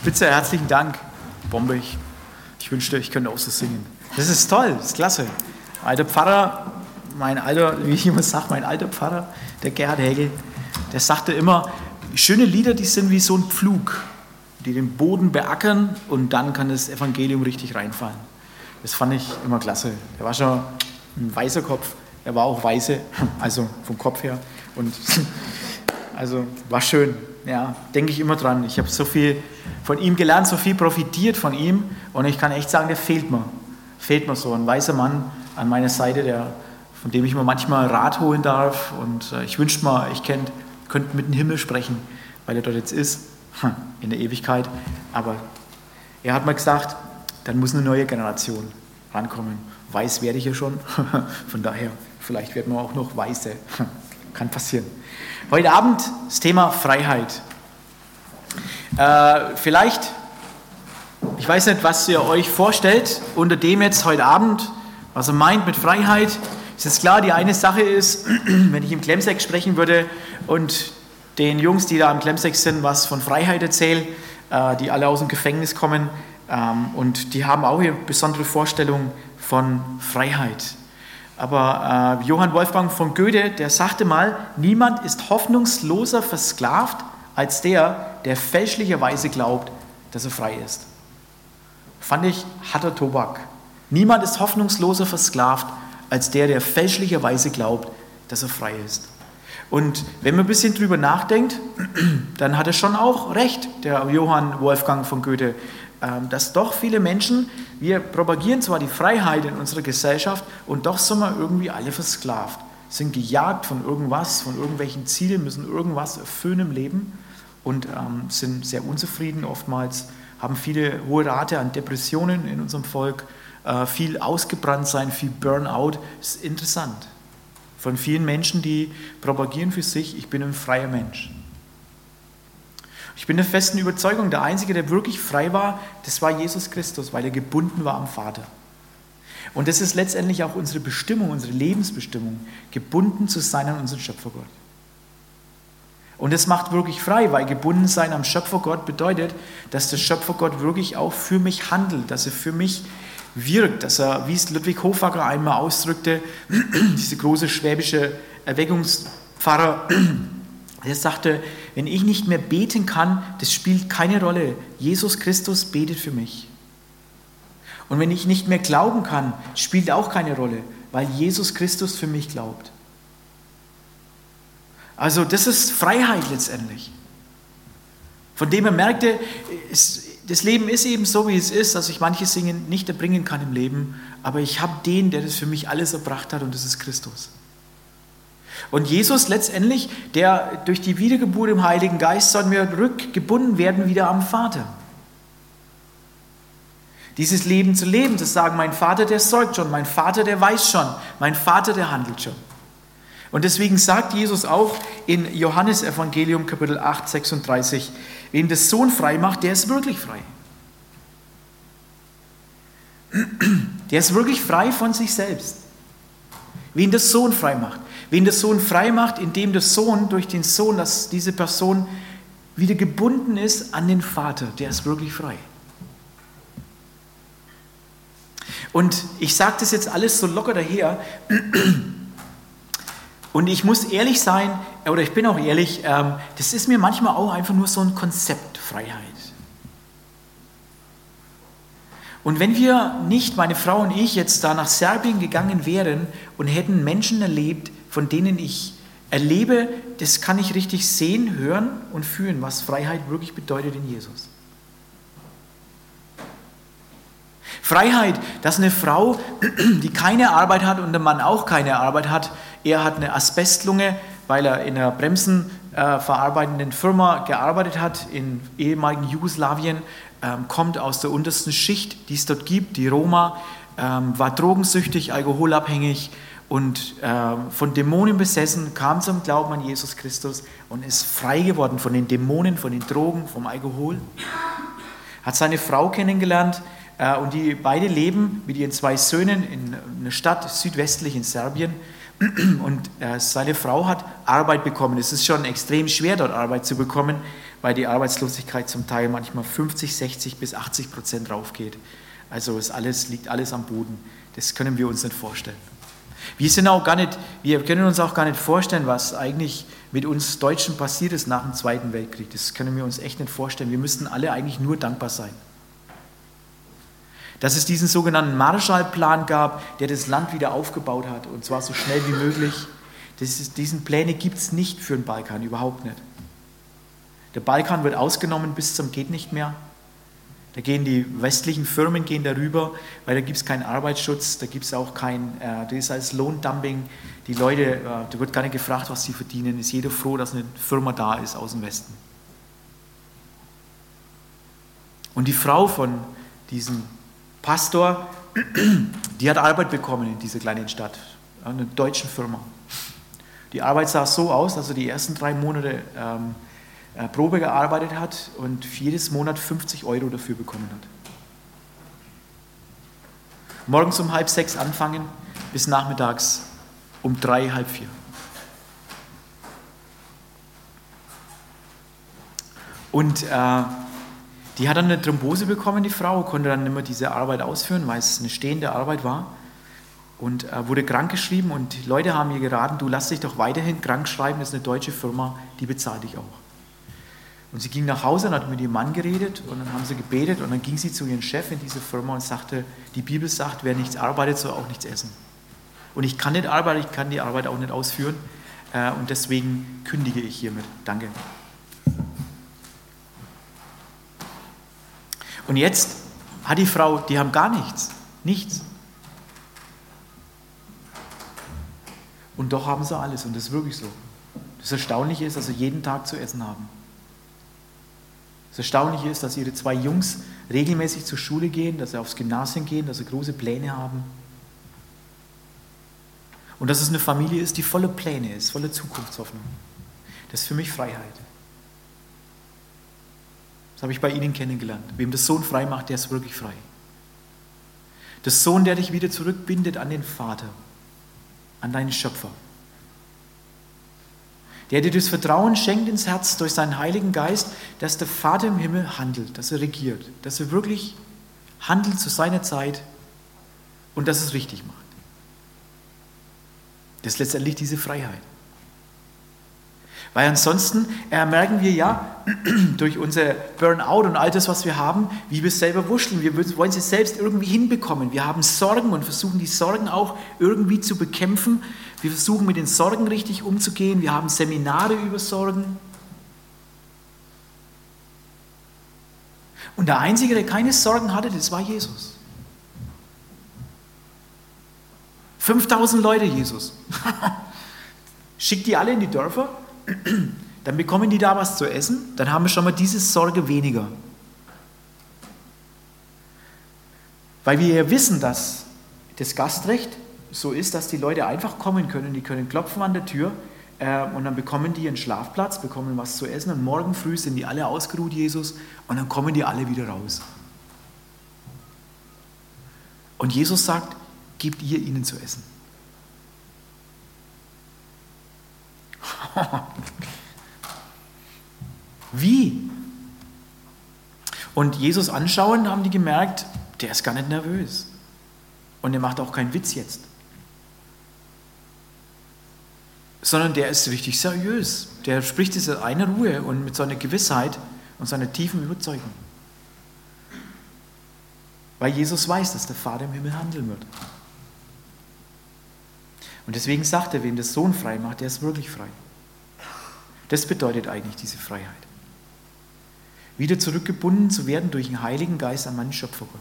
Spitze, herzlichen Dank. Bombe, ich, ich wünschte, ich könnte auch so singen. Das ist toll, das ist klasse. Alter Pfarrer, mein alter, wie ich immer sage, mein alter Pfarrer, der Gerhard Hegel, der sagte immer, schöne Lieder, die sind wie so ein Pflug, die den Boden beackern und dann kann das Evangelium richtig reinfallen. Das fand ich immer klasse. Der war schon ein weißer Kopf, er war auch weiße, also vom Kopf her. Und also war schön. Ja, denke ich immer dran. Ich habe so viel von ihm gelernt, so viel profitiert von ihm und ich kann echt sagen, der fehlt mir. Fehlt mir so ein weißer Mann an meiner Seite, der, von dem ich mir manchmal Rat holen darf und äh, ich wünschte mal, ich könnt, könnte mit dem Himmel sprechen, weil er dort jetzt ist, hm, in der Ewigkeit. Aber er hat mal gesagt, dann muss eine neue Generation rankommen. Weiß werde ich ja schon, von daher, vielleicht werden wir auch noch Weiße. Kann passieren. Heute Abend das Thema Freiheit. Äh, vielleicht, ich weiß nicht, was ihr euch vorstellt unter dem jetzt heute Abend, was er meint mit Freiheit. Ist jetzt klar, die eine Sache ist, wenn ich im Klemseck sprechen würde und den Jungs, die da im Klemseck sind, was von Freiheit erzähle, äh, die alle aus dem Gefängnis kommen ähm, und die haben auch eine besondere Vorstellung von Freiheit. Aber äh, Johann Wolfgang von Goethe, der sagte mal, niemand ist hoffnungsloser versklavt als der, der fälschlicherweise glaubt, dass er frei ist. Fand ich harter Tobak. Niemand ist hoffnungsloser versklavt als der, der fälschlicherweise glaubt, dass er frei ist. Und wenn man ein bisschen drüber nachdenkt, dann hat er schon auch recht, der Johann Wolfgang von Goethe, dass doch viele Menschen, wir propagieren zwar die Freiheit in unserer Gesellschaft und doch sind wir irgendwie alle versklavt, sind gejagt von irgendwas, von irgendwelchen Zielen, müssen irgendwas erfüllen im Leben und ähm, sind sehr unzufrieden oftmals, haben viele hohe Rate an Depressionen in unserem Volk, äh, viel ausgebrannt sein, viel Burnout. Das ist interessant. Von vielen Menschen, die propagieren für sich, ich bin ein freier Mensch. Ich bin der festen Überzeugung, der Einzige, der wirklich frei war, das war Jesus Christus, weil er gebunden war am Vater. Und das ist letztendlich auch unsere Bestimmung, unsere Lebensbestimmung, gebunden zu sein an unseren Schöpfergott. Und das macht wirklich frei, weil gebunden sein am Schöpfergott bedeutet, dass der Schöpfergott wirklich auch für mich handelt, dass er für mich wirkt, dass er, wie es Ludwig Hofacker einmal ausdrückte, diese große schwäbische Erweckungspfarrer, er sagte, wenn ich nicht mehr beten kann, das spielt keine Rolle. Jesus Christus betet für mich. Und wenn ich nicht mehr glauben kann, spielt auch keine Rolle, weil Jesus Christus für mich glaubt. Also das ist Freiheit letztendlich. Von dem er merkte, das Leben ist eben so, wie es ist, dass ich manche Dinge nicht erbringen kann im Leben, aber ich habe den, der das für mich alles erbracht hat und das ist Christus. Und Jesus letztendlich, der durch die Wiedergeburt im Heiligen Geist sollen wir rückgebunden werden wieder am Vater. Dieses Leben zu leben, zu sagen, mein Vater, der sorgt schon, mein Vater, der weiß schon, mein Vater, der handelt schon. Und deswegen sagt Jesus auch in Johannes Evangelium Kapitel 8, 36, wen der Sohn frei macht, der ist wirklich frei. Der ist wirklich frei von sich selbst. Wen der Sohn frei macht. Wen der Sohn frei macht, indem der Sohn durch den Sohn, dass diese Person wieder gebunden ist an den Vater, der ist wirklich frei. Und ich sage das jetzt alles so locker daher. Und ich muss ehrlich sein, oder ich bin auch ehrlich, ähm, das ist mir manchmal auch einfach nur so ein Konzept Freiheit. Und wenn wir nicht, meine Frau und ich, jetzt da nach Serbien gegangen wären und hätten Menschen erlebt, von denen ich erlebe, das kann ich richtig sehen, hören und fühlen, was Freiheit wirklich bedeutet in Jesus. Freiheit, dass eine Frau, die keine Arbeit hat und der Mann auch keine Arbeit hat, er hat eine Asbestlunge, weil er in einer bremsenverarbeitenden Firma gearbeitet hat in ehemaligen Jugoslawien, ähm, kommt aus der untersten Schicht, die es dort gibt, die Roma, ähm, war drogensüchtig, alkoholabhängig, und äh, von Dämonen besessen, kam zum Glauben an Jesus Christus und ist frei geworden von den Dämonen, von den Drogen, vom Alkohol. Hat seine Frau kennengelernt äh, und die beide leben mit ihren zwei Söhnen in einer Stadt südwestlich in Serbien, und äh, seine Frau hat Arbeit bekommen. Es ist schon extrem schwer, dort Arbeit zu bekommen, weil die Arbeitslosigkeit zum Teil manchmal 50, 60 bis 80 Prozent raufgeht. Also es alles, liegt alles am Boden. Das können wir uns nicht vorstellen. Wir, sind auch gar nicht, wir können uns auch gar nicht vorstellen, was eigentlich mit uns Deutschen passiert ist nach dem Zweiten Weltkrieg. Das können wir uns echt nicht vorstellen. Wir müssten alle eigentlich nur dankbar sein. Dass es diesen sogenannten Marshallplan gab, der das Land wieder aufgebaut hat, und zwar so schnell wie möglich. Ist, diesen Pläne gibt es nicht für den Balkan, überhaupt nicht. Der Balkan wird ausgenommen bis zum geht nicht mehr. Da gehen die westlichen Firmen gehen darüber, weil da gibt es keinen Arbeitsschutz, da gibt es auch kein, äh, das ist als Lohndumping. Die Leute, äh, da wird gar nicht gefragt, was sie verdienen. Ist jeder froh, dass eine Firma da ist aus dem Westen. Und die Frau von diesem Pastor, die hat Arbeit bekommen in dieser kleinen Stadt, einer deutschen Firma. Die Arbeit sah so aus, er die ersten drei Monate ähm, äh, Probe gearbeitet hat und jedes Monat 50 Euro dafür bekommen hat. Morgens um halb sechs anfangen bis nachmittags um drei, halb vier. Und äh, die hat dann eine Thrombose bekommen, die Frau, konnte dann nicht mehr diese Arbeit ausführen, weil es eine stehende Arbeit war. Und äh, wurde krankgeschrieben und Leute haben ihr geraten, du lass dich doch weiterhin krank schreiben, das ist eine deutsche Firma, die bezahlt dich auch. Und sie ging nach Hause und hat mit ihrem Mann geredet und dann haben sie gebetet und dann ging sie zu ihrem Chef in dieser Firma und sagte, die Bibel sagt, wer nichts arbeitet, soll auch nichts essen. Und ich kann nicht arbeiten, ich kann die Arbeit auch nicht ausführen äh, und deswegen kündige ich hiermit. Danke. Und jetzt hat die Frau, die haben gar nichts, nichts. Und doch haben sie alles und das ist wirklich so. Das Erstaunliche ist, dass sie jeden Tag zu essen haben. Das Erstaunliche ist, dass ihre zwei Jungs regelmäßig zur Schule gehen, dass sie aufs Gymnasium gehen, dass sie große Pläne haben. Und dass es eine Familie ist, die voller Pläne ist, voller Zukunftshoffnung. Das ist für mich Freiheit. Das habe ich bei Ihnen kennengelernt. Wem das Sohn frei macht, der ist wirklich frei. Der Sohn, der dich wieder zurückbindet an den Vater, an deinen Schöpfer der dir das Vertrauen schenkt ins Herz durch seinen Heiligen Geist, dass der Vater im Himmel handelt, dass er regiert, dass er wirklich handelt zu seiner Zeit und dass es richtig macht. Das ist letztendlich diese Freiheit. Weil ansonsten äh, merken wir ja durch unser Burnout und all das, was wir haben, wie wir selber wuscheln. Wir wollen sie selbst irgendwie hinbekommen. Wir haben Sorgen und versuchen die Sorgen auch irgendwie zu bekämpfen. Wir versuchen mit den Sorgen richtig umzugehen. Wir haben Seminare über Sorgen. Und der Einzige, der keine Sorgen hatte, das war Jesus. 5000 Leute, Jesus. Schickt die alle in die Dörfer dann bekommen die da was zu essen, dann haben wir schon mal diese Sorge weniger. Weil wir ja wissen, dass das Gastrecht so ist, dass die Leute einfach kommen können, die können klopfen an der Tür äh, und dann bekommen die einen Schlafplatz, bekommen was zu essen und morgen früh sind die alle ausgeruht, Jesus, und dann kommen die alle wieder raus. Und Jesus sagt, gebt ihr ihnen zu essen. Wie? Und Jesus anschauen, haben die gemerkt, der ist gar nicht nervös. Und er macht auch keinen Witz jetzt. Sondern der ist richtig seriös. Der spricht es in einer Ruhe und mit so einer Gewissheit und seiner tiefen Überzeugung. Weil Jesus weiß, dass der Vater im Himmel handeln wird. Und deswegen sagt er, wem der Sohn frei macht, der ist wirklich frei. Das bedeutet eigentlich diese Freiheit. Wieder zurückgebunden zu werden durch den Heiligen Geist an meinen Schöpfergott.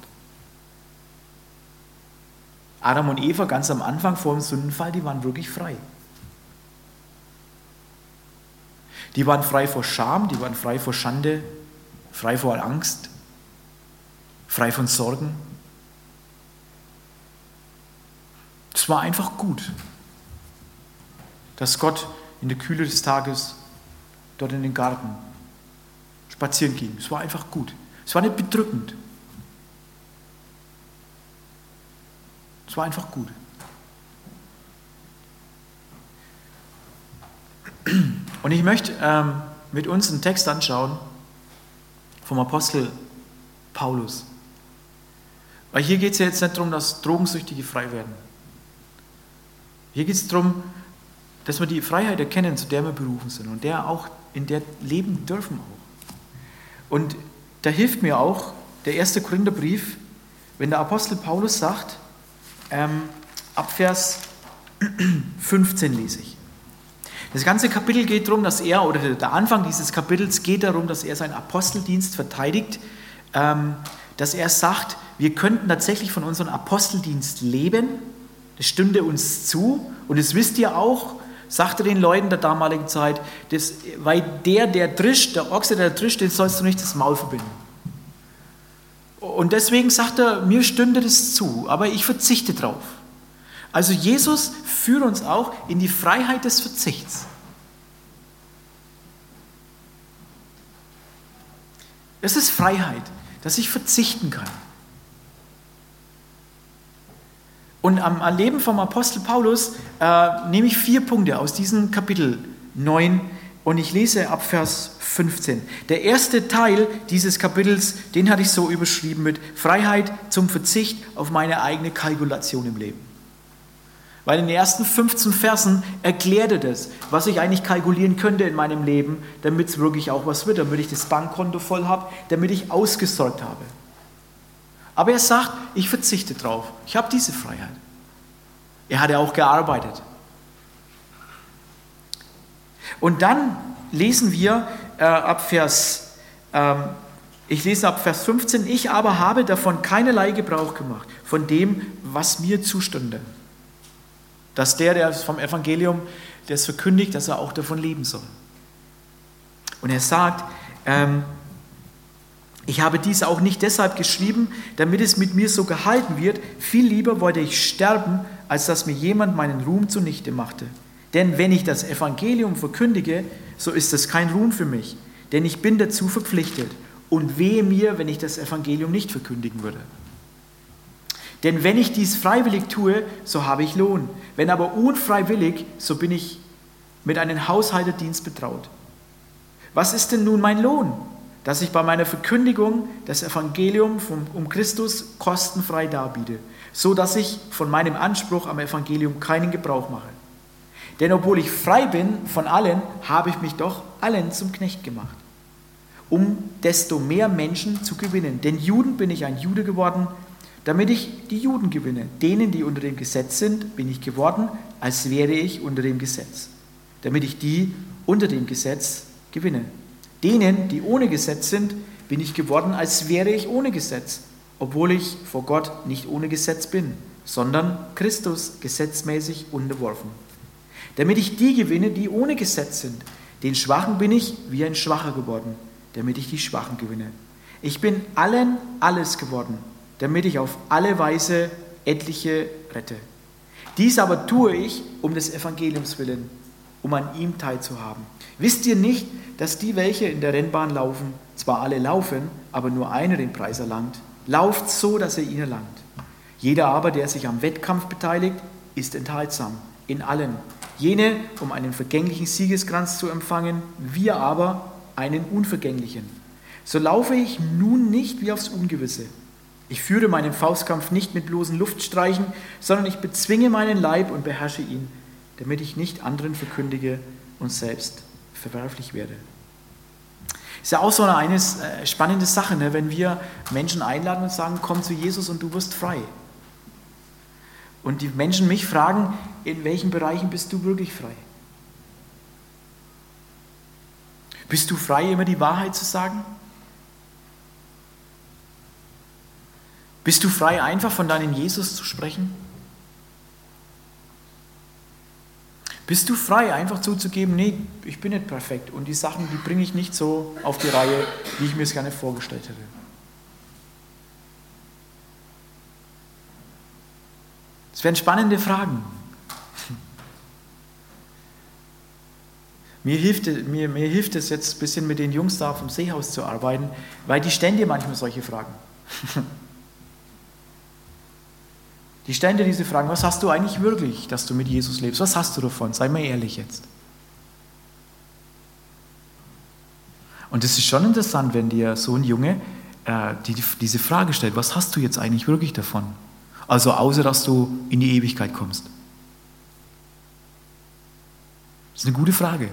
Adam und Eva ganz am Anfang vor dem Sündenfall, die waren wirklich frei. Die waren frei vor Scham, die waren frei vor Schande, frei vor Angst, frei von Sorgen. Es war einfach gut dass Gott in der Kühle des Tages dort in den Garten spazieren ging. Es war einfach gut. Es war nicht bedrückend. Es war einfach gut. Und ich möchte ähm, mit uns einen Text anschauen vom Apostel Paulus. Weil hier geht es ja jetzt nicht darum, dass Drogensüchtige frei werden. Hier geht es darum, dass wir die Freiheit erkennen, zu der wir berufen sind und der auch in der leben dürfen auch. Und da hilft mir auch der erste Korintherbrief, wenn der Apostel Paulus sagt, ähm, ab Vers 15 lese ich. Das ganze Kapitel geht darum, dass er, oder der Anfang dieses Kapitels geht darum, dass er seinen Aposteldienst verteidigt, ähm, dass er sagt, wir könnten tatsächlich von unserem Aposteldienst leben, das stünde uns zu und das wisst ihr auch, sagte den Leuten der damaligen Zeit, das, weil der, der drischt, der Ochse, der drischt, den sollst du nicht das Maul verbinden. Und deswegen sagt er, mir stünde das zu, aber ich verzichte drauf. Also Jesus führt uns auch in die Freiheit des Verzichts. Es ist Freiheit, dass ich verzichten kann. Und am Leben vom Apostel Paulus äh, nehme ich vier Punkte aus diesem Kapitel 9 und ich lese ab Vers 15. Der erste Teil dieses Kapitels, den hatte ich so überschrieben mit Freiheit zum Verzicht auf meine eigene Kalkulation im Leben. Weil in den ersten 15 Versen erklärt er das, was ich eigentlich kalkulieren könnte in meinem Leben, damit es wirklich auch was wird, damit ich das Bankkonto voll habe, damit ich ausgesorgt habe. Aber er sagt, ich verzichte drauf. Ich habe diese Freiheit. Er hat ja auch gearbeitet. Und dann lesen wir äh, ab Vers, ähm, ich lese ab Vers 15, ich aber habe davon keinerlei Gebrauch gemacht, von dem, was mir zustünde dass der, der vom Evangelium das verkündigt, dass er auch davon leben soll. Und er sagt, ähm, ich habe dies auch nicht deshalb geschrieben, damit es mit mir so gehalten wird. Viel lieber wollte ich sterben, als dass mir jemand meinen Ruhm zunichte machte. Denn wenn ich das Evangelium verkündige, so ist das kein Ruhm für mich, denn ich bin dazu verpflichtet. Und wehe mir, wenn ich das Evangelium nicht verkündigen würde. Denn wenn ich dies freiwillig tue, so habe ich Lohn. Wenn aber unfreiwillig, so bin ich mit einem Haushalterdienst betraut. Was ist denn nun mein Lohn? Dass ich bei meiner Verkündigung das Evangelium um Christus kostenfrei darbiete, so dass ich von meinem Anspruch am Evangelium keinen Gebrauch mache. Denn obwohl ich frei bin von allen, habe ich mich doch allen zum Knecht gemacht, um desto mehr Menschen zu gewinnen. Denn Juden bin ich ein Jude geworden, damit ich die Juden gewinne. Denen, die unter dem Gesetz sind, bin ich geworden, als wäre ich unter dem Gesetz, damit ich die unter dem Gesetz gewinne. Denen, die ohne Gesetz sind, bin ich geworden, als wäre ich ohne Gesetz, obwohl ich vor Gott nicht ohne Gesetz bin, sondern Christus gesetzmäßig unterworfen. Damit ich die gewinne, die ohne Gesetz sind. Den Schwachen bin ich wie ein Schwacher geworden, damit ich die Schwachen gewinne. Ich bin allen alles geworden damit ich auf alle Weise etliche rette. Dies aber tue ich um des Evangeliums willen, um an ihm teilzuhaben. Wisst ihr nicht, dass die, welche in der Rennbahn laufen, zwar alle laufen, aber nur einer den Preis erlangt? Lauft so, dass er ihn erlangt. Jeder aber, der sich am Wettkampf beteiligt, ist enthaltsam in allen. Jene, um einen vergänglichen Siegeskranz zu empfangen, wir aber einen unvergänglichen. So laufe ich nun nicht wie aufs Ungewisse ich führe meinen Faustkampf nicht mit bloßen Luftstreichen, sondern ich bezwinge meinen Leib und beherrsche ihn, damit ich nicht anderen verkündige und selbst verwerflich werde. Ist ja auch so eine, eine äh, spannende Sache, ne? wenn wir Menschen einladen und sagen, komm zu Jesus und du wirst frei. Und die Menschen mich fragen, in welchen Bereichen bist du wirklich frei? Bist du frei, immer die Wahrheit zu sagen? Bist du frei, einfach von deinem Jesus zu sprechen? Bist du frei, einfach zuzugeben, nee, ich bin nicht perfekt und die Sachen, die bringe ich nicht so auf die Reihe, wie ich mir es gerne vorgestellt hätte? Das wären spannende Fragen. Mir hilft, mir, mir hilft es jetzt ein bisschen mit den Jungs da vom Seehaus zu arbeiten, weil die stellen dir manchmal solche Fragen. Die stellen dir diese Fragen, was hast du eigentlich wirklich, dass du mit Jesus lebst? Was hast du davon? Sei mal ehrlich jetzt. Und es ist schon interessant, wenn dir so ein Junge äh, die, diese Frage stellt, was hast du jetzt eigentlich wirklich davon? Also außer dass du in die Ewigkeit kommst. Das ist eine gute Frage.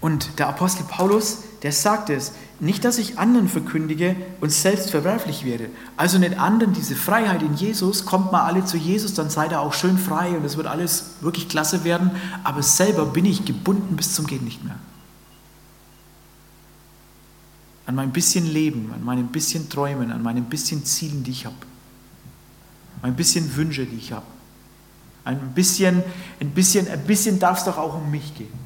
Und der Apostel Paulus, der sagt es, nicht, dass ich anderen verkündige und selbst verwerflich werde. Also nicht anderen diese Freiheit in Jesus, kommt mal alle zu Jesus, dann seid ihr auch schön frei und es wird alles wirklich klasse werden, aber selber bin ich gebunden bis zum Geht nicht mehr. An mein bisschen Leben, an meinem bisschen Träumen, an meinem bisschen Zielen, die ich habe. Mein bisschen Wünsche, die ich habe. Ein bisschen, ein bisschen, ein bisschen darf es doch auch um mich gehen.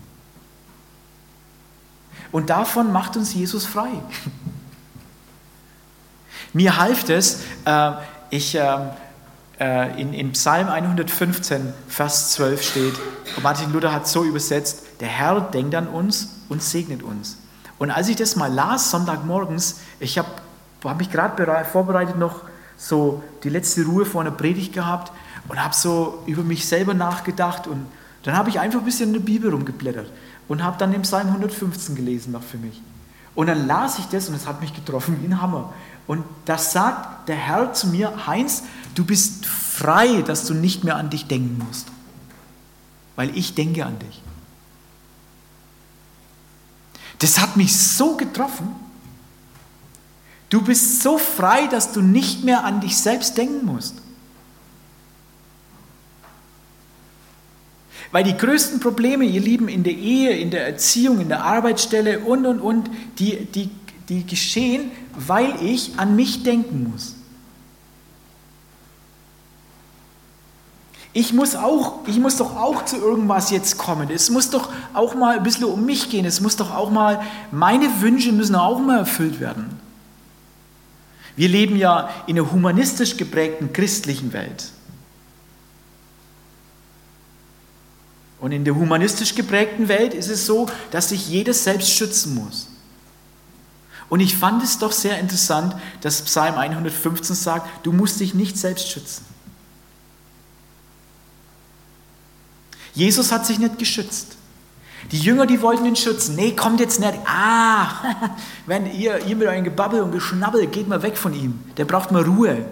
Und davon macht uns Jesus frei. Mir half es, äh, ich, ähm, äh, in, in Psalm 115, Vers 12 steht, Martin Luther hat so übersetzt, der Herr denkt an uns und segnet uns. Und als ich das mal las, Sonntagmorgens, ich habe hab mich gerade vorbereitet, noch so die letzte Ruhe vor einer Predigt gehabt und habe so über mich selber nachgedacht und dann habe ich einfach ein bisschen in der Bibel rumgeblättert und habe dann den Psalm 115 gelesen noch für mich. Und dann las ich das und es hat mich getroffen wie ein Hammer. Und das sagt der Herr zu mir, Heinz, du bist frei, dass du nicht mehr an dich denken musst, weil ich denke an dich. Das hat mich so getroffen. Du bist so frei, dass du nicht mehr an dich selbst denken musst. Weil die größten Probleme, ihr Lieben, in der Ehe, in der Erziehung, in der Arbeitsstelle und, und, und, die, die, die geschehen, weil ich an mich denken muss. Ich muss, auch, ich muss doch auch zu irgendwas jetzt kommen. Es muss doch auch mal ein bisschen um mich gehen. Es muss doch auch mal, meine Wünsche müssen auch mal erfüllt werden. Wir leben ja in einer humanistisch geprägten christlichen Welt. Und in der humanistisch geprägten Welt ist es so, dass sich jeder selbst schützen muss. Und ich fand es doch sehr interessant, dass Psalm 115 sagt, du musst dich nicht selbst schützen. Jesus hat sich nicht geschützt. Die Jünger, die wollten ihn schützen. Nee, kommt jetzt nicht. Ah, wenn ihr, ihr mit eurem Gebabbel und Geschnabbel, geht mal weg von ihm. Der braucht mal Ruhe.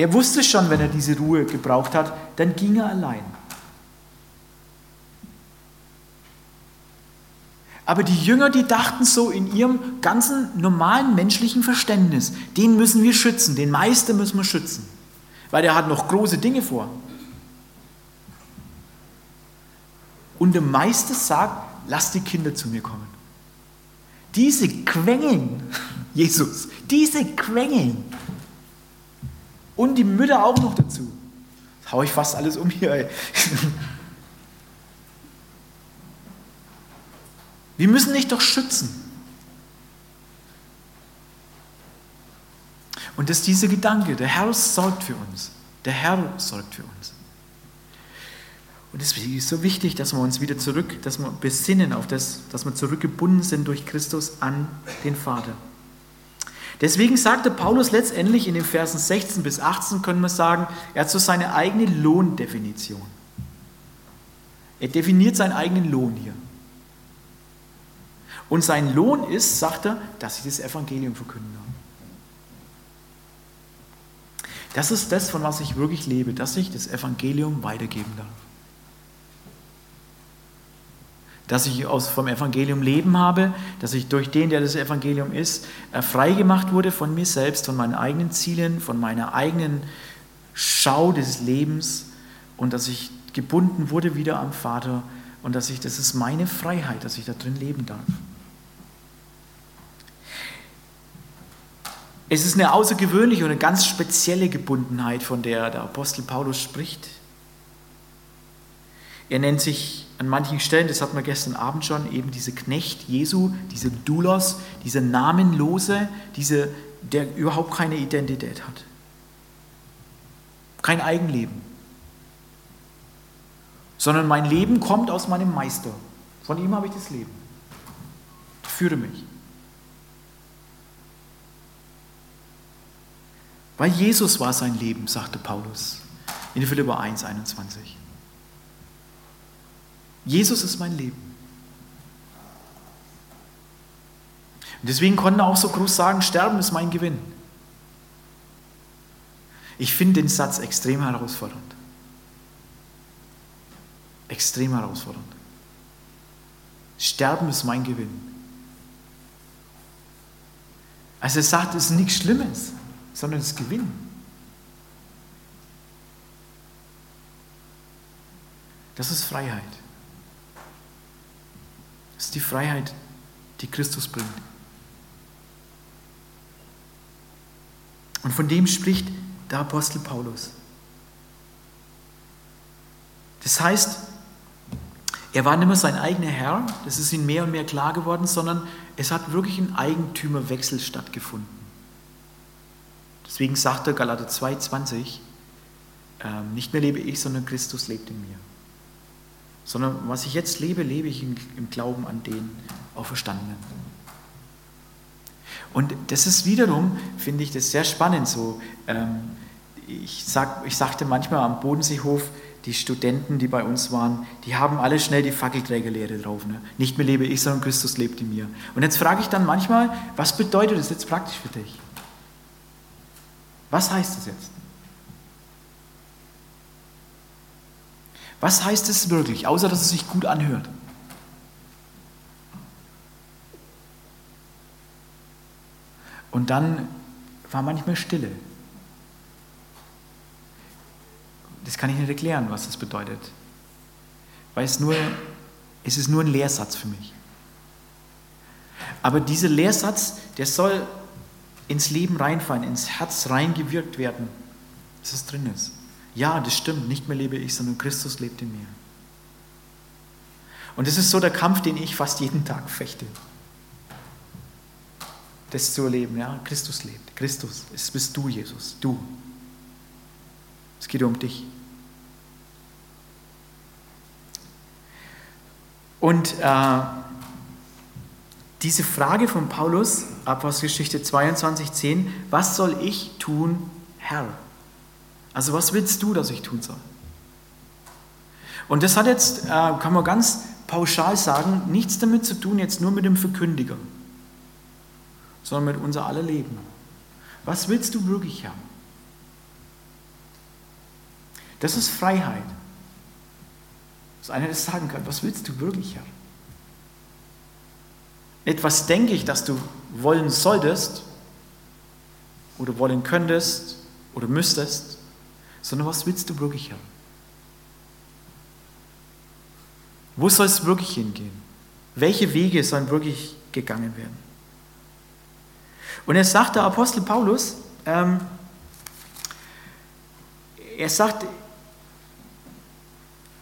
Er wusste schon, wenn er diese Ruhe gebraucht hat, dann ging er allein. Aber die Jünger, die dachten so in ihrem ganzen normalen menschlichen Verständnis, den müssen wir schützen, den Meister müssen wir schützen, weil der hat noch große Dinge vor. Und der Meister sagt, lass die Kinder zu mir kommen. Diese quengeln, Jesus, diese quengeln. Und die Mütter auch noch dazu. Das haue ich fast alles um hier. Ey. Wir müssen dich doch schützen. Und das ist dieser Gedanke, der Herr sorgt für uns. Der Herr sorgt für uns. Und es ist so wichtig, dass wir uns wieder zurück, dass wir besinnen auf das, dass wir zurückgebunden sind durch Christus an den Vater. Deswegen sagte Paulus letztendlich in den Versen 16 bis 18, können wir sagen, er hat so seine eigene Lohndefinition. Er definiert seinen eigenen Lohn hier. Und sein Lohn ist, sagt er, dass ich das Evangelium verkünden darf. Das ist das, von was ich wirklich lebe, dass ich das Evangelium weitergeben darf. Dass ich aus, vom Evangelium Leben habe, dass ich durch den, der das Evangelium ist, äh, frei gemacht wurde von mir selbst, von meinen eigenen Zielen, von meiner eigenen Schau des Lebens und dass ich gebunden wurde wieder am Vater und dass ich, das ist meine Freiheit, dass ich da drin leben darf. Es ist eine außergewöhnliche und eine ganz spezielle Gebundenheit, von der der Apostel Paulus spricht. Er nennt sich an manchen Stellen, das hatten wir gestern Abend schon, eben diese Knecht Jesu, diese Doulos, dieser Namenlose, diese, der überhaupt keine Identität hat. Kein Eigenleben. Sondern mein Leben kommt aus meinem Meister. Von ihm habe ich das Leben. Führe mich. Weil Jesus war sein Leben, sagte Paulus in Philipper 1, 21. Jesus ist mein Leben. Und deswegen konnten er auch so groß sagen, Sterben ist mein Gewinn. Ich finde den Satz extrem herausfordernd. Extrem herausfordernd. Sterben ist mein Gewinn. Also er sagt, es ist nichts Schlimmes, sondern es ist Gewinn. Das ist Freiheit. Das ist die Freiheit, die Christus bringt. Und von dem spricht der Apostel Paulus. Das heißt, er war nicht mehr sein eigener Herr, das ist ihm mehr und mehr klar geworden, sondern es hat wirklich ein Eigentümerwechsel stattgefunden. Deswegen sagt er Galater 2,20, äh, nicht mehr lebe ich, sondern Christus lebt in mir. Sondern was ich jetzt lebe, lebe ich im, Glauben an den Auferstandenen. Und das ist wiederum, finde ich, das sehr spannend so. Ähm, ich, sag, ich sagte manchmal am Bodenseehof, die Studenten, die bei uns waren, die haben alle schnell die Fackelträgerlehre drauf. Ne? Nicht mehr lebe ich, sondern Christus lebt in mir. Und jetzt frage ich dann manchmal, was bedeutet das jetzt praktisch für dich? Was heißt das jetzt? Was heißt es wirklich, außer dass es sich gut anhört? Und dann war manchmal Stille. Das kann ich nicht erklären, was das bedeutet. Weil es nur, es ist nur ein Lehrsatz für mich. Aber dieser Lehrsatz, der soll ins Leben reinfallen, ins Herz reingewirkt werden, dass es drin ist. Ja, das stimmt, nicht mehr lebe ich, sondern Christus lebt in mir. Und das ist so der Kampf, den ich fast jeden Tag fechte das zu erleben. Ja? Christus lebt. Christus, es bist du, Jesus. Du. Es geht um dich. Und äh, diese Frage von Paulus, Apostelgeschichte 22, 10, was soll ich tun, Herr? Also was willst du, dass ich tun soll? Und das hat jetzt, äh, kann man ganz pauschal sagen, nichts damit zu tun, jetzt nur mit dem Verkündiger sondern mit unser aller Leben. Was willst du wirklich haben? Das ist Freiheit. Dass einer das sagen kann, was willst du wirklich haben? Etwas denke ich, dass du wollen solltest oder wollen könntest oder müsstest, sondern was willst du wirklich haben? Wo soll es wirklich hingehen? Welche Wege sollen wirklich gegangen werden? Und er sagt der Apostel Paulus, ähm, er sagt,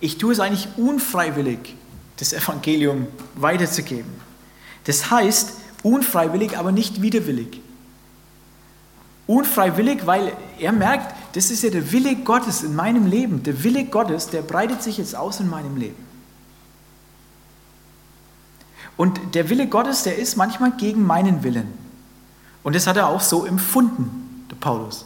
ich tue es eigentlich unfreiwillig, das Evangelium weiterzugeben. Das heißt, unfreiwillig, aber nicht widerwillig. Unfreiwillig, weil er merkt, das ist ja der Wille Gottes in meinem Leben. Der Wille Gottes, der breitet sich jetzt aus in meinem Leben. Und der Wille Gottes, der ist manchmal gegen meinen Willen. Und das hat er auch so empfunden, der Paulus.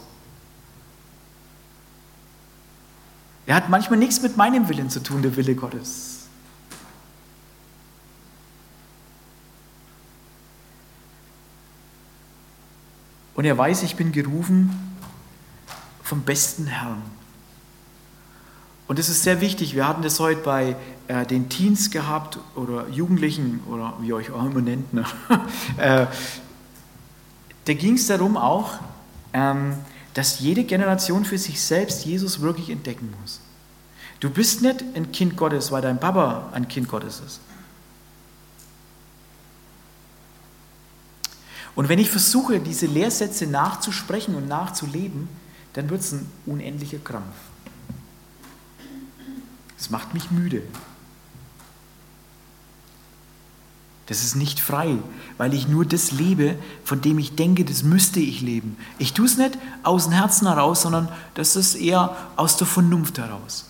Er hat manchmal nichts mit meinem Willen zu tun, der Wille Gottes. Und er weiß, ich bin gerufen vom besten Herrn. Und das ist sehr wichtig. Wir hatten das heute bei äh, den Teens gehabt oder Jugendlichen oder wie euch auch immer nennt. Ne? äh, da ging es darum auch, ähm, dass jede Generation für sich selbst Jesus wirklich entdecken muss. Du bist nicht ein Kind Gottes, weil dein Papa ein Kind Gottes ist. Und wenn ich versuche, diese Lehrsätze nachzusprechen und nachzuleben, dann wird es ein unendlicher Krampf. Es macht mich müde. Das ist nicht frei, weil ich nur das lebe, von dem ich denke, das müsste ich leben. Ich tue es nicht aus dem Herzen heraus, sondern das ist eher aus der Vernunft heraus.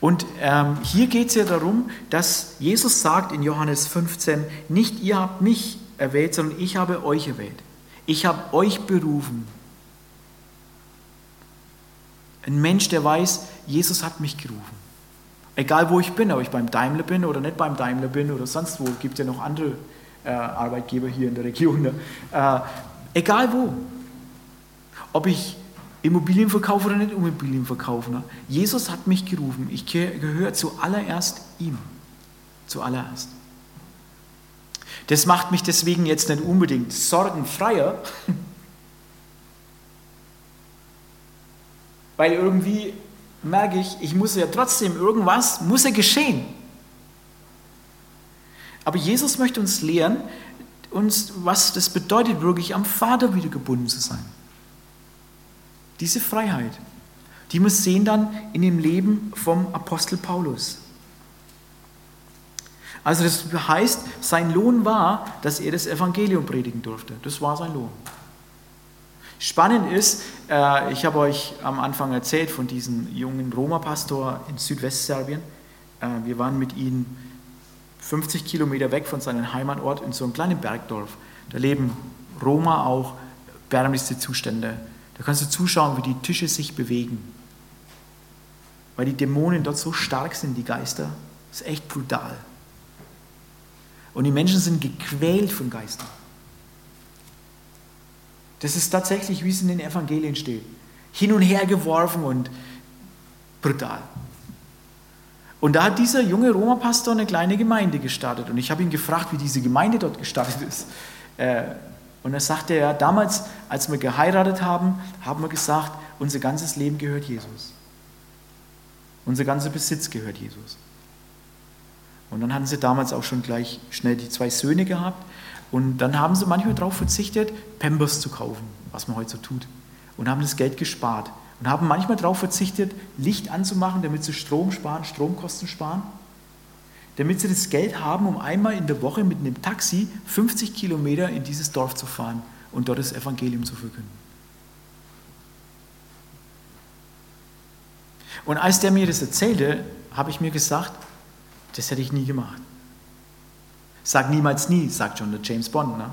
Und ähm, hier geht es ja darum, dass Jesus sagt in Johannes 15, nicht ihr habt mich erwählt, sondern ich habe euch erwählt. Ich habe euch berufen. Ein Mensch, der weiß, Jesus hat mich gerufen. Egal wo ich bin, ob ich beim Daimler bin oder nicht beim Daimler bin oder sonst wo, gibt ja noch andere äh, Arbeitgeber hier in der Region. Ne? Äh, egal wo. Ob ich Immobilien verkaufe oder nicht Immobilien verkaufe. Ne? Jesus hat mich gerufen. Ich gehöre zuallererst ihm. Zuallererst. Das macht mich deswegen jetzt nicht unbedingt sorgenfreier, weil irgendwie merke ich, ich muss ja trotzdem irgendwas, muss ja geschehen. Aber Jesus möchte uns lehren, uns, was das bedeutet, wirklich am Vater wieder gebunden zu sein. Diese Freiheit, die wir sehen dann in dem Leben vom Apostel Paulus. Also das heißt, sein Lohn war, dass er das Evangelium predigen durfte. Das war sein Lohn. Spannend ist, äh, ich habe euch am Anfang erzählt von diesem jungen Roma-Pastor in Südwestserbien. Äh, wir waren mit ihm 50 Kilometer weg von seinem Heimatort in so einem kleinen Bergdorf. Da leben Roma auch, erbärmlichste Zustände. Da kannst du zuschauen, wie die Tische sich bewegen. Weil die Dämonen dort so stark sind, die Geister. Das ist echt brutal. Und die Menschen sind gequält von Geistern. Das ist tatsächlich, wie es in den Evangelien steht. Hin und her geworfen und brutal. Und da hat dieser junge Roma-Pastor eine kleine Gemeinde gestartet. Und ich habe ihn gefragt, wie diese Gemeinde dort gestartet ist. Äh, und er sagte, ja, damals, als wir geheiratet haben, haben wir gesagt, unser ganzes Leben gehört Jesus. Unser ganzer Besitz gehört Jesus. Und dann hatten sie damals auch schon gleich schnell die zwei Söhne gehabt. Und dann haben sie manchmal darauf verzichtet, Pampers zu kaufen, was man heute so tut. Und haben das Geld gespart. Und haben manchmal darauf verzichtet, Licht anzumachen, damit sie Strom sparen, Stromkosten sparen. Damit sie das Geld haben, um einmal in der Woche mit einem Taxi 50 Kilometer in dieses Dorf zu fahren und dort das Evangelium zu verkünden. Und als der mir das erzählte, habe ich mir gesagt, das hätte ich nie gemacht. Sag niemals nie, sagt schon der James Bond. Ne?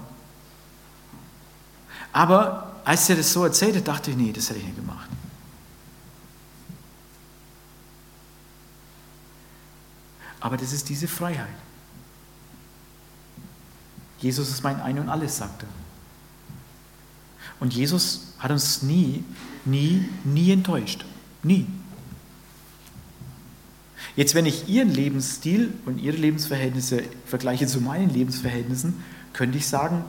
Aber als er das so erzählte, dachte ich, nee, das hätte ich nicht gemacht. Aber das ist diese Freiheit. Jesus ist mein Ein und Alles, sagt er. Und Jesus hat uns nie, nie, nie enttäuscht. Nie. Jetzt, wenn ich Ihren Lebensstil und Ihre Lebensverhältnisse vergleiche zu meinen Lebensverhältnissen, könnte ich sagen,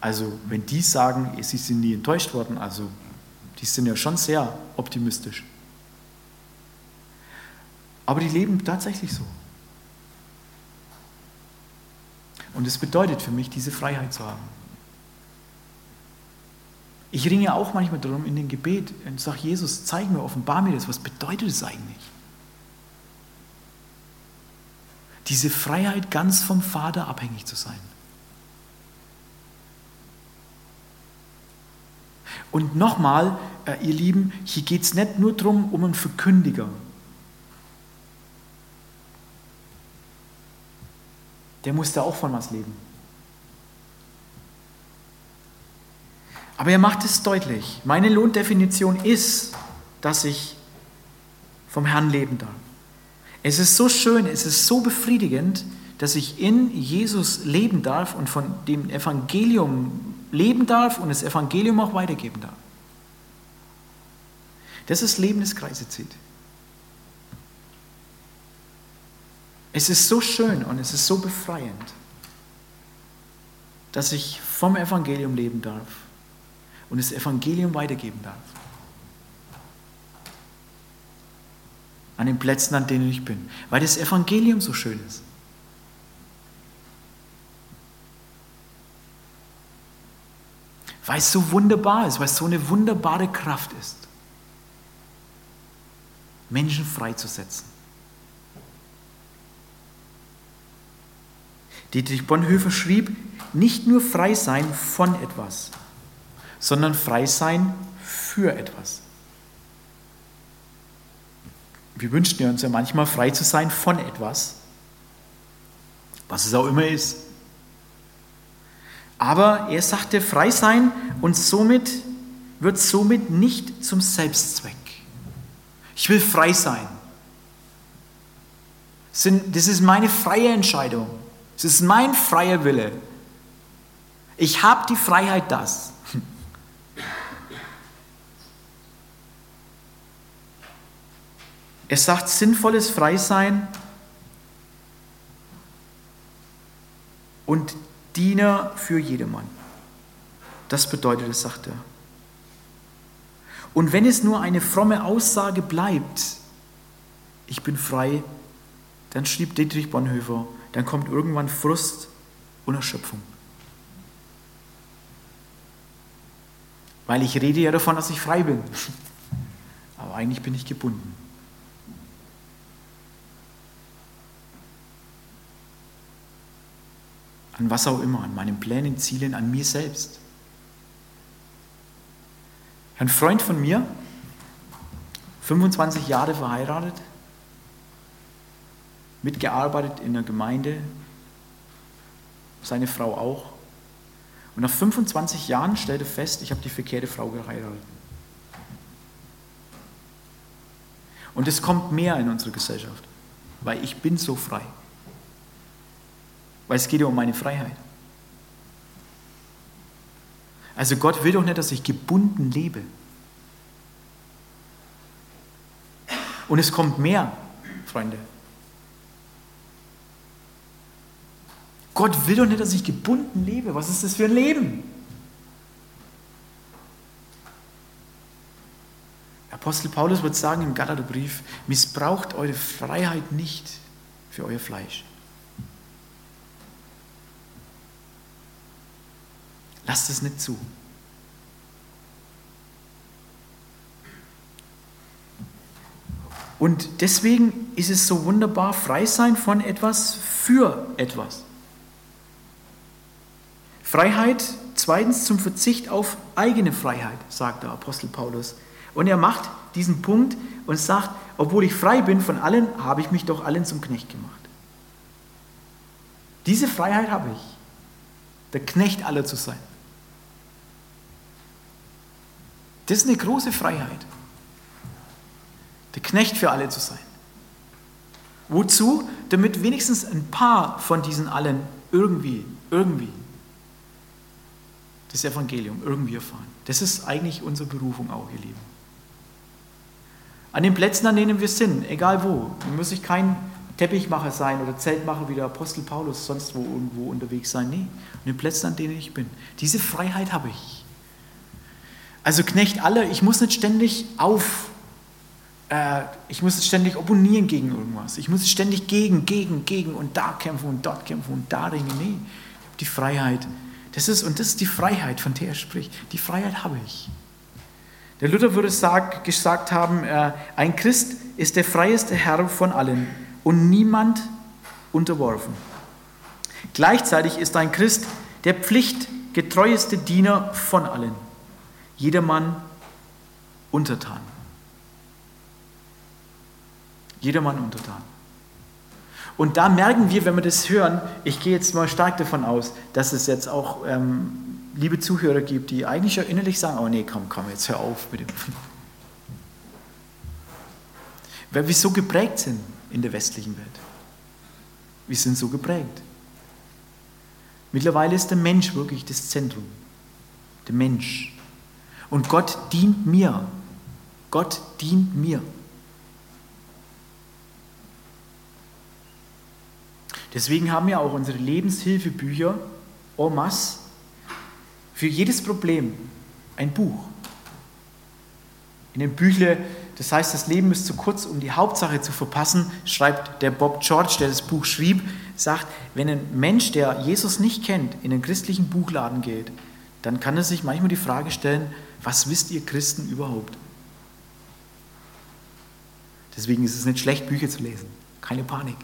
also wenn die sagen, sie sind nie enttäuscht worden, also die sind ja schon sehr optimistisch. Aber die leben tatsächlich so. Und es bedeutet für mich, diese Freiheit zu haben. Ich ringe auch manchmal darum in den Gebet und sage, Jesus, zeig mir, offenbar mir das. Was bedeutet es eigentlich? Diese Freiheit, ganz vom Vater abhängig zu sein. Und nochmal, äh, ihr Lieben, hier geht es nicht nur darum, um einen Verkündiger. Der musste auch von was leben. Aber er macht es deutlich. Meine Lohndefinition ist, dass ich vom Herrn leben darf. Es ist so schön, es ist so befriedigend, dass ich in Jesus leben darf und von dem Evangelium leben darf und das Evangelium auch weitergeben darf. Das ist Leben, das Kreise zieht. Es ist so schön und es ist so befreiend, dass ich vom Evangelium leben darf und das Evangelium weitergeben darf. An den Plätzen, an denen ich bin, weil das Evangelium so schön ist. Weil es so wunderbar ist, weil es so eine wunderbare Kraft ist, Menschen freizusetzen. Dietrich Bonhoeffer schrieb, nicht nur frei sein von etwas, sondern frei sein für etwas. Wir wünschen uns ja manchmal frei zu sein von etwas, was es auch immer ist. Aber er sagte, frei sein und somit wird somit nicht zum Selbstzweck. Ich will frei sein. Das ist meine freie Entscheidung. Es ist mein freier Wille. Ich habe die Freiheit, das. Er sagt sinnvolles Freisein und Diener für jedermann. Das bedeutet es, sagt er. Und wenn es nur eine fromme Aussage bleibt, ich bin frei, dann schrieb Dietrich Bonhoeffer, dann kommt irgendwann Frust und Erschöpfung. Weil ich rede ja davon, dass ich frei bin. Aber eigentlich bin ich gebunden. An was auch immer, an meinen Plänen, Zielen, an mir selbst. Ein Freund von mir, 25 Jahre verheiratet, mitgearbeitet in der Gemeinde, seine Frau auch. Und nach 25 Jahren stellte fest, ich habe die verkehrte Frau geheiratet. Und es kommt mehr in unsere Gesellschaft, weil ich bin so frei. Weil es geht ja um meine Freiheit. Also Gott will doch nicht, dass ich gebunden lebe. Und es kommt mehr, Freunde. Gott will doch nicht, dass ich gebunden lebe. Was ist das für ein Leben? Apostel Paulus wird sagen im Galaterbrief, missbraucht eure Freiheit nicht für euer Fleisch. Lasst es nicht zu. Und deswegen ist es so wunderbar, frei sein von etwas für etwas. Freiheit, zweitens zum Verzicht auf eigene Freiheit, sagt der Apostel Paulus. Und er macht diesen Punkt und sagt, obwohl ich frei bin von allen, habe ich mich doch allen zum Knecht gemacht. Diese Freiheit habe ich, der Knecht aller zu sein. Das ist eine große Freiheit. Der Knecht für alle zu sein. Wozu? Damit wenigstens ein paar von diesen allen irgendwie, irgendwie das Evangelium irgendwie erfahren. Das ist eigentlich unsere Berufung auch, ihr Lieben. An den Plätzen, an denen wir sind, egal wo, muss ich kein Teppichmacher sein oder Zeltmacher wie der Apostel Paulus sonst wo irgendwo unterwegs sein. Nee, an den Plätzen, an denen ich bin. Diese Freiheit habe ich. Also Knecht alle, ich muss nicht ständig auf, äh, ich muss nicht ständig opponieren gegen irgendwas. Ich muss nicht ständig gegen, gegen, gegen und da kämpfen und dort kämpfen und da ringen. Nee, ich habe die Freiheit. Das ist, und das ist die Freiheit, von der er spricht. Die Freiheit habe ich. Der Luther würde sag, gesagt haben, äh, ein Christ ist der freieste Herr von allen und niemand unterworfen. Gleichzeitig ist ein Christ der pflichtgetreueste Diener von allen jedermann untertan. Jedermann untertan. Und da merken wir, wenn wir das hören, ich gehe jetzt mal stark davon aus, dass es jetzt auch ähm, liebe Zuhörer gibt, die eigentlich innerlich sagen, oh nee, komm, komm, jetzt hör auf bitte. Weil wir so geprägt sind in der westlichen Welt. Wir sind so geprägt. Mittlerweile ist der Mensch wirklich das Zentrum. Der Mensch. Und Gott dient mir. Gott dient mir. Deswegen haben wir auch unsere Lebenshilfebücher en masse für jedes Problem ein Buch. In dem Büchle, das heißt, das Leben ist zu kurz, um die Hauptsache zu verpassen, schreibt der Bob George, der das Buch schrieb, sagt, wenn ein Mensch, der Jesus nicht kennt, in einen christlichen Buchladen geht, dann kann er sich manchmal die Frage stellen, was wisst ihr Christen überhaupt? Deswegen ist es nicht schlecht, Bücher zu lesen. Keine Panik.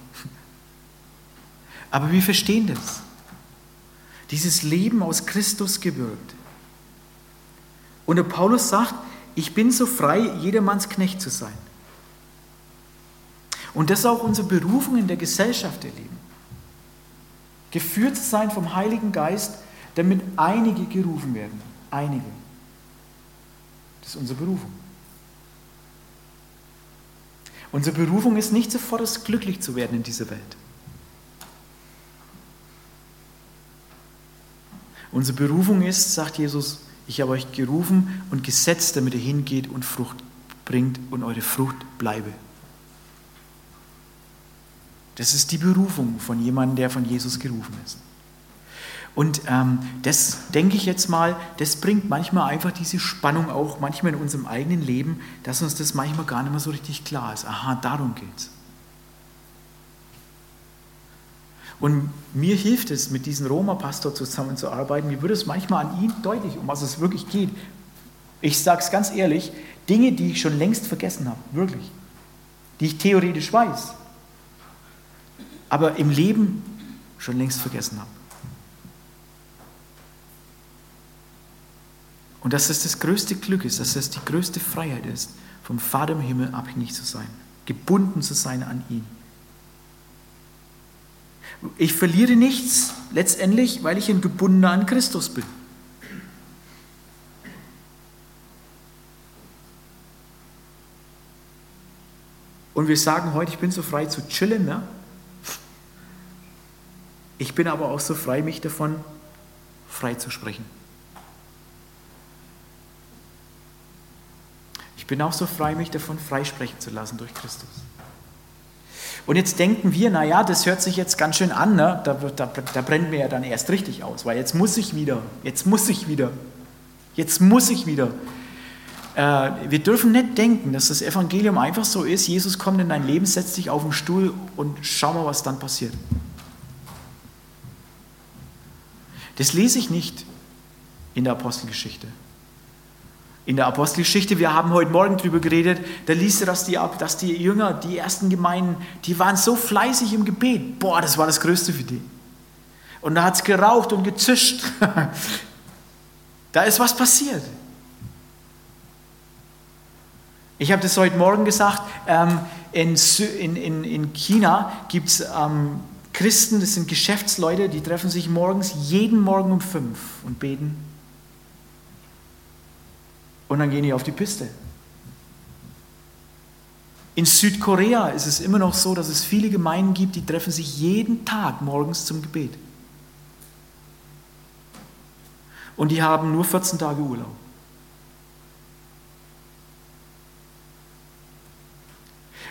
Aber wir verstehen das. Dieses Leben aus Christus gewirkt. Und der Paulus sagt, ich bin so frei, jedermanns Knecht zu sein. Und das ist auch unsere Berufung in der Gesellschaft, ihr Lieben. Geführt zu sein vom Heiligen Geist, damit einige gerufen werden. Einige. Das ist unsere Berufung. Unsere Berufung ist nicht sofort glücklich zu werden in dieser Welt. Unsere Berufung ist, sagt Jesus, ich habe euch gerufen und gesetzt, damit ihr hingeht und Frucht bringt und eure Frucht bleibe. Das ist die Berufung von jemandem, der von Jesus gerufen ist. Und ähm, das denke ich jetzt mal, das bringt manchmal einfach diese Spannung auch manchmal in unserem eigenen Leben, dass uns das manchmal gar nicht mehr so richtig klar ist. Aha, darum geht's. Und mir hilft es, mit diesem Roma-Pastor zusammenzuarbeiten. Mir wird es manchmal an ihn deutlich, um was es wirklich geht. Ich sage es ganz ehrlich, Dinge, die ich schon längst vergessen habe, wirklich, die ich theoretisch weiß, aber im Leben schon längst vergessen habe. Und dass es das größte Glück ist, dass es die größte Freiheit ist, vom Vater im Himmel abhängig zu sein, gebunden zu sein an ihn. Ich verliere nichts letztendlich, weil ich ein Gebundener an Christus bin. Und wir sagen heute, ich bin so frei zu chillen. Ne? Ich bin aber auch so frei, mich davon frei zu sprechen. Bin auch so frei, mich davon freisprechen zu lassen durch Christus. Und jetzt denken wir, naja, das hört sich jetzt ganz schön an, ne? da, da, da brennt mir ja dann erst richtig aus, weil jetzt muss ich wieder, jetzt muss ich wieder, jetzt muss ich wieder. Äh, wir dürfen nicht denken, dass das Evangelium einfach so ist, Jesus kommt in dein Leben, setzt dich auf den Stuhl und schau mal, was dann passiert. Das lese ich nicht in der Apostelgeschichte in der Apostelgeschichte, wir haben heute Morgen darüber geredet, da liest er, dass die, dass die Jünger, die ersten Gemeinden, die waren so fleißig im Gebet. Boah, das war das Größte für die. Und da hat es geraucht und gezischt. da ist was passiert. Ich habe das heute Morgen gesagt, ähm, in, in, in China gibt es ähm, Christen, das sind Geschäftsleute, die treffen sich morgens, jeden Morgen um fünf und beten und dann gehen die auf die Piste. In Südkorea ist es immer noch so, dass es viele Gemeinden gibt, die treffen sich jeden Tag morgens zum Gebet. Und die haben nur 14 Tage Urlaub.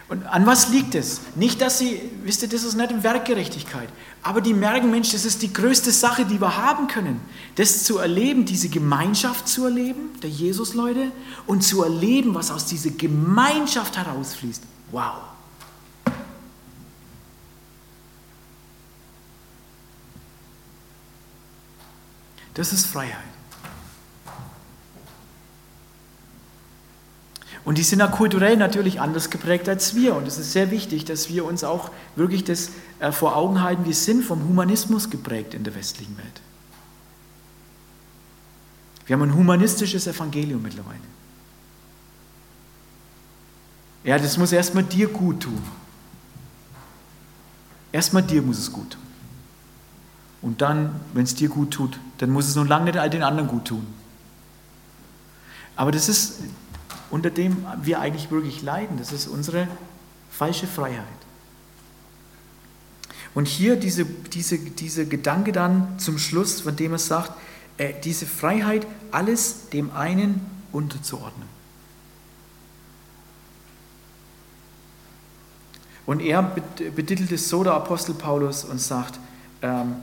Und an was liegt es? Nicht, dass sie, wisst ihr, das ist nicht eine Werkgerechtigkeit, aber die merken, Mensch, das ist die größte Sache, die wir haben können. Das zu erleben, diese Gemeinschaft zu erleben, der Jesus-Leute, und zu erleben, was aus dieser Gemeinschaft herausfließt. Wow. Das ist Freiheit. Und die sind ja kulturell natürlich anders geprägt als wir. Und es ist sehr wichtig, dass wir uns auch wirklich das äh, vor Augen halten, wir sind vom Humanismus geprägt in der westlichen Welt. Wir haben ein humanistisches Evangelium mittlerweile. Ja, das muss erstmal dir gut tun. Erstmal dir muss es gut tun. Und dann, wenn es dir gut tut, dann muss es noch lange nicht all den anderen gut tun. Aber das ist, unter dem wir eigentlich wirklich leiden. Das ist unsere falsche Freiheit. Und hier diese, diese, dieser Gedanke dann zum Schluss, von dem er sagt, äh, diese Freiheit, alles dem einen unterzuordnen. Und er betitelt es so, der Apostel Paulus, und sagt, ähm,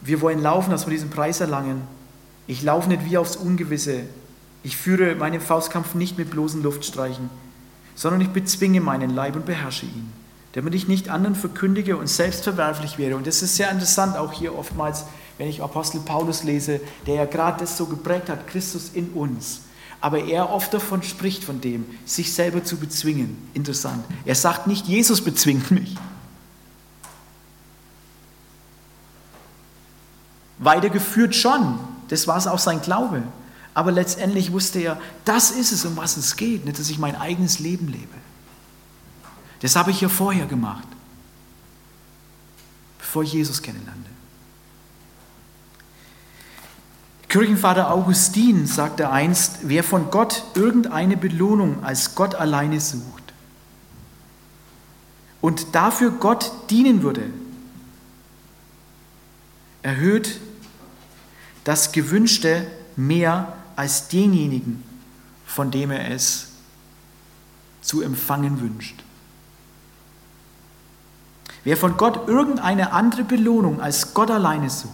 wir wollen laufen, dass wir diesen Preis erlangen. Ich laufe nicht wie aufs Ungewisse, ich führe meinen Faustkampf nicht mit bloßen Luftstreichen, sondern ich bezwinge meinen Leib und beherrsche ihn, damit ich nicht anderen verkündige und selbst verwerflich werde. Und das ist sehr interessant, auch hier oftmals, wenn ich Apostel Paulus lese, der ja gerade das so geprägt hat, Christus in uns. Aber er oft davon spricht, von dem, sich selber zu bezwingen. Interessant. Er sagt nicht, Jesus bezwingt mich. Weitergeführt schon. Das war es auch sein Glaube. Aber letztendlich wusste er, das ist es, um was es geht, nicht, dass ich mein eigenes Leben lebe. Das habe ich ja vorher gemacht, bevor ich Jesus kennenlernte. Kirchenvater Augustin sagte einst, wer von Gott irgendeine Belohnung als Gott alleine sucht, und dafür Gott dienen würde, erhöht das Gewünschte mehr als denjenigen, von dem er es zu empfangen wünscht. Wer von Gott irgendeine andere Belohnung als Gott alleine sucht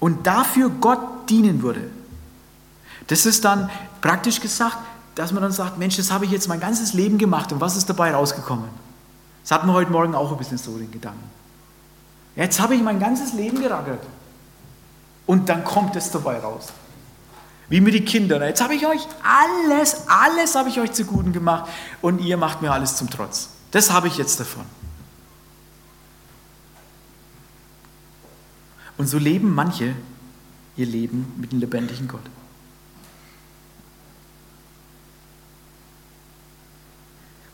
und dafür Gott dienen würde, das ist dann praktisch gesagt, dass man dann sagt, Mensch, das habe ich jetzt mein ganzes Leben gemacht und was ist dabei rausgekommen? Das hatten wir heute Morgen auch ein bisschen so den Gedanken. Jetzt habe ich mein ganzes Leben gerackert und dann kommt es dabei raus. Wie mit den Kindern. Jetzt habe ich euch alles, alles habe ich euch zu Guten gemacht und ihr macht mir alles zum Trotz. Das habe ich jetzt davon. Und so leben manche ihr Leben mit dem lebendigen Gott.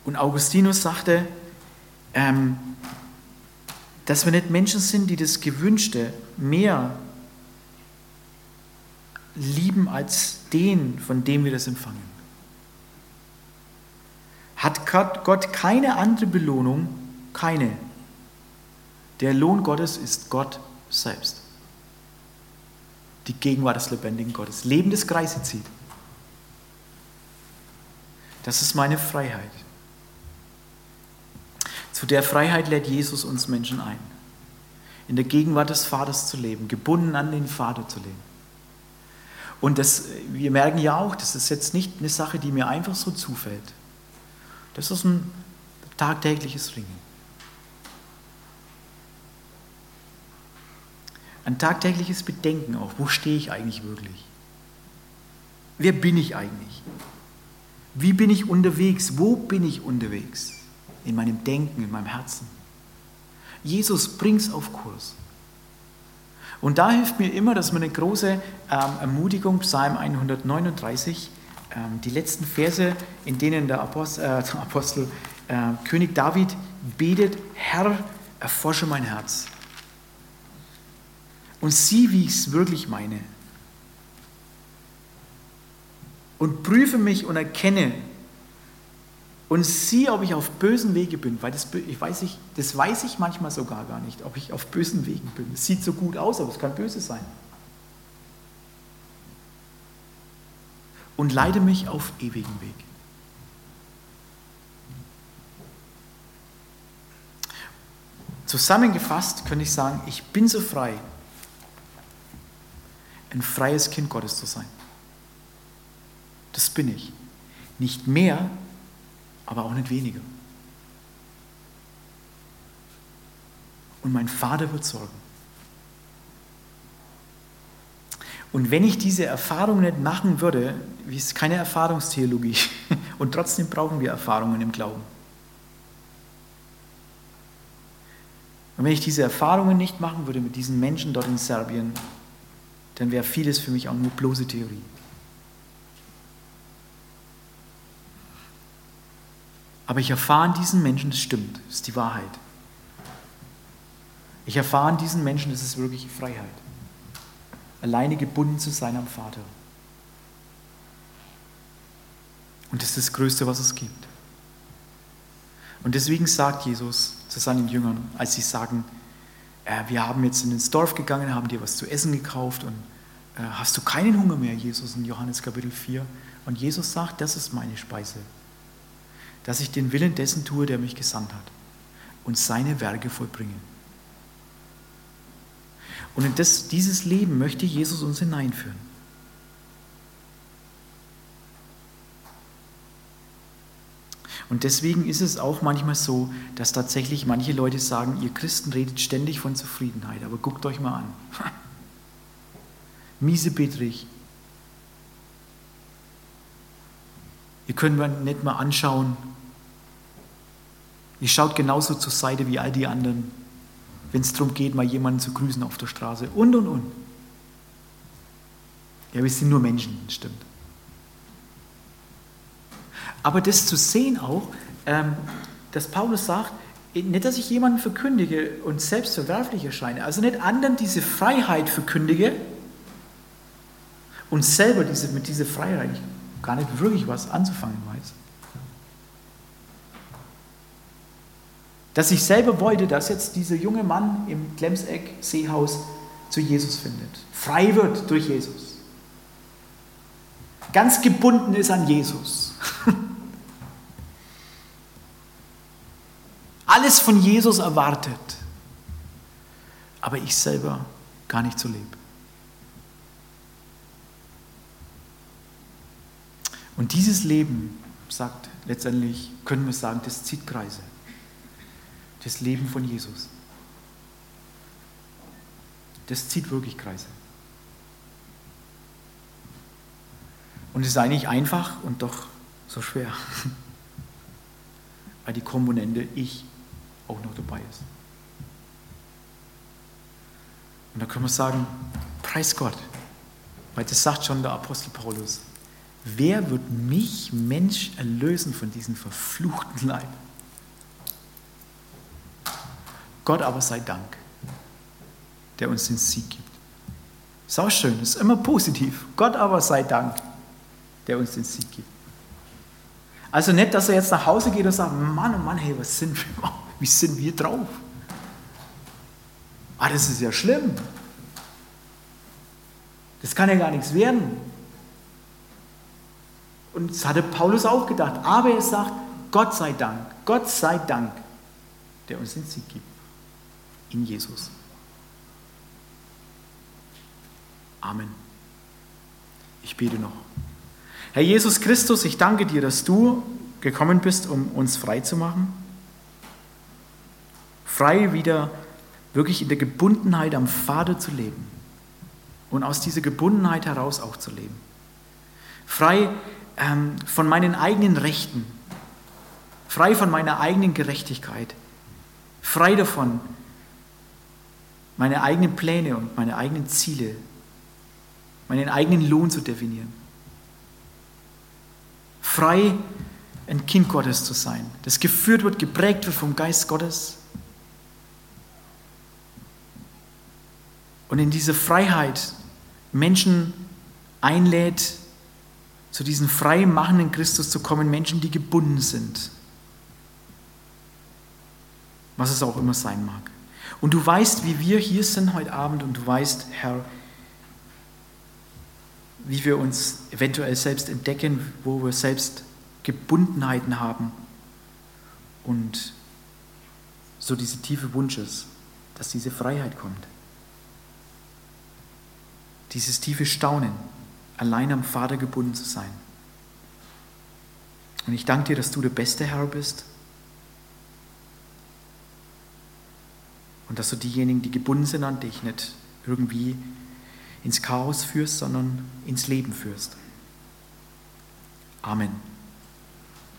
Und Augustinus sagte, ähm, dass wir nicht Menschen sind, die das Gewünschte mehr lieben als den, von dem wir das empfangen. Hat Gott keine andere Belohnung? Keine. Der Lohn Gottes ist Gott selbst. Die Gegenwart des lebendigen Gottes. Leben des Kreise zieht. Das ist meine Freiheit. Zu der Freiheit lädt Jesus uns Menschen ein. In der Gegenwart des Vaters zu leben, gebunden an den Vater zu leben. Und das, wir merken ja auch, das ist jetzt nicht eine Sache, die mir einfach so zufällt. Das ist ein tagtägliches Ringen. Ein tagtägliches Bedenken auch. Wo stehe ich eigentlich wirklich? Wer bin ich eigentlich? Wie bin ich unterwegs? Wo bin ich unterwegs? In meinem Denken, in meinem Herzen. Jesus, bring's auf Kurs. Und da hilft mir immer, dass man eine große ähm, Ermutigung, Psalm 139, ähm, die letzten Verse, in denen der Apostel, äh, der Apostel äh, König David betet, Herr, erforsche mein Herz und sieh, wie ich es wirklich meine. Und prüfe mich und erkenne, und sieh, ob ich auf bösen Wege bin, weil das, ich weiß ich, das weiß ich manchmal sogar gar nicht, ob ich auf bösen Wegen bin. Es sieht so gut aus, aber es kann böse sein. Und leite mich auf ewigen Weg. Zusammengefasst könnte ich sagen, ich bin so frei, ein freies Kind Gottes zu sein. Das bin ich. Nicht mehr, aber auch nicht weniger. Und mein Vater wird sorgen. Und wenn ich diese Erfahrung nicht machen würde, wie ist keine Erfahrungstheologie, und trotzdem brauchen wir Erfahrungen im Glauben. Und wenn ich diese Erfahrungen nicht machen würde mit diesen Menschen dort in Serbien, dann wäre vieles für mich auch nur bloße Theorie. Aber ich erfahre an diesen Menschen, das stimmt, das ist die Wahrheit. Ich erfahre an diesen Menschen, das ist wirklich Freiheit. Alleine gebunden zu sein am Vater. Und das ist das Größte, was es gibt. Und deswegen sagt Jesus zu seinen Jüngern, als sie sagen, äh, wir haben jetzt ins Dorf gegangen, haben dir was zu essen gekauft und äh, hast du keinen Hunger mehr, Jesus, in Johannes Kapitel 4. Und Jesus sagt, das ist meine Speise dass ich den Willen dessen tue, der mich gesandt hat und seine Werke vollbringe. Und in das, dieses Leben möchte Jesus uns hineinführen. Und deswegen ist es auch manchmal so, dass tatsächlich manche Leute sagen, ihr Christen redet ständig von Zufriedenheit, aber guckt euch mal an. Miesebetrig. Ihr könnt mir nicht mal anschauen, Ihr schaut genauso zur Seite wie all die anderen, wenn es darum geht, mal jemanden zu grüßen auf der Straße und und und. Ja, wir sind nur Menschen, stimmt. Aber das zu sehen auch, ähm, dass Paulus sagt, nicht, dass ich jemanden verkündige und selbst verwerflich erscheine, also nicht anderen diese Freiheit verkündige und selber diese, mit dieser Freiheit gar nicht wirklich was anzufangen weiß. Dass ich selber wollte, dass jetzt dieser junge Mann im Glemseck Seehaus zu Jesus findet, frei wird durch Jesus, ganz gebunden ist an Jesus. Alles von Jesus erwartet, aber ich selber gar nicht so lebe. Und dieses Leben, sagt letztendlich, können wir sagen, das zieht Kreise. Das Leben von Jesus. Das zieht wirklich Kreise. Und es ist eigentlich einfach und doch so schwer, weil die Komponente Ich auch noch dabei ist. Und da können wir sagen, preis Gott, weil das sagt schon der Apostel Paulus. Wer wird mich, Mensch, erlösen von diesem verfluchten Leib? Gott aber sei Dank, der uns den Sieg gibt. Ist auch schön, ist immer positiv. Gott aber sei Dank, der uns den Sieg gibt. Also nicht, dass er jetzt nach Hause geht und sagt, Mann, oh Mann, hey, was sind wir, wie sind wir drauf? Ah, das ist ja schlimm. Das kann ja gar nichts werden. Und das hatte Paulus auch gedacht. Aber er sagt, Gott sei Dank, Gott sei Dank, der uns den Sieg gibt. In Jesus. Amen. Ich bete noch. Herr Jesus Christus, ich danke dir, dass du gekommen bist, um uns frei zu machen. Frei wieder wirklich in der Gebundenheit am Vater zu leben und aus dieser Gebundenheit heraus auch zu leben. Frei ähm, von meinen eigenen Rechten, frei von meiner eigenen Gerechtigkeit, frei davon, meine eigenen Pläne und meine eigenen Ziele, meinen eigenen Lohn zu definieren. Frei, ein Kind Gottes zu sein, das geführt wird, geprägt wird vom Geist Gottes. Und in diese Freiheit Menschen einlädt, zu diesem frei machenden Christus zu kommen, Menschen, die gebunden sind. Was es auch immer sein mag. Und du weißt, wie wir hier sind heute Abend und du weißt, Herr, wie wir uns eventuell selbst entdecken, wo wir selbst Gebundenheiten haben und so diese tiefe Wunsch ist, dass diese Freiheit kommt. Dieses tiefe Staunen, allein am Vater gebunden zu sein. Und ich danke dir, dass du der beste Herr bist und dass du diejenigen, die gebunden sind an dich, nicht irgendwie ins Chaos führst, sondern ins Leben führst. Amen.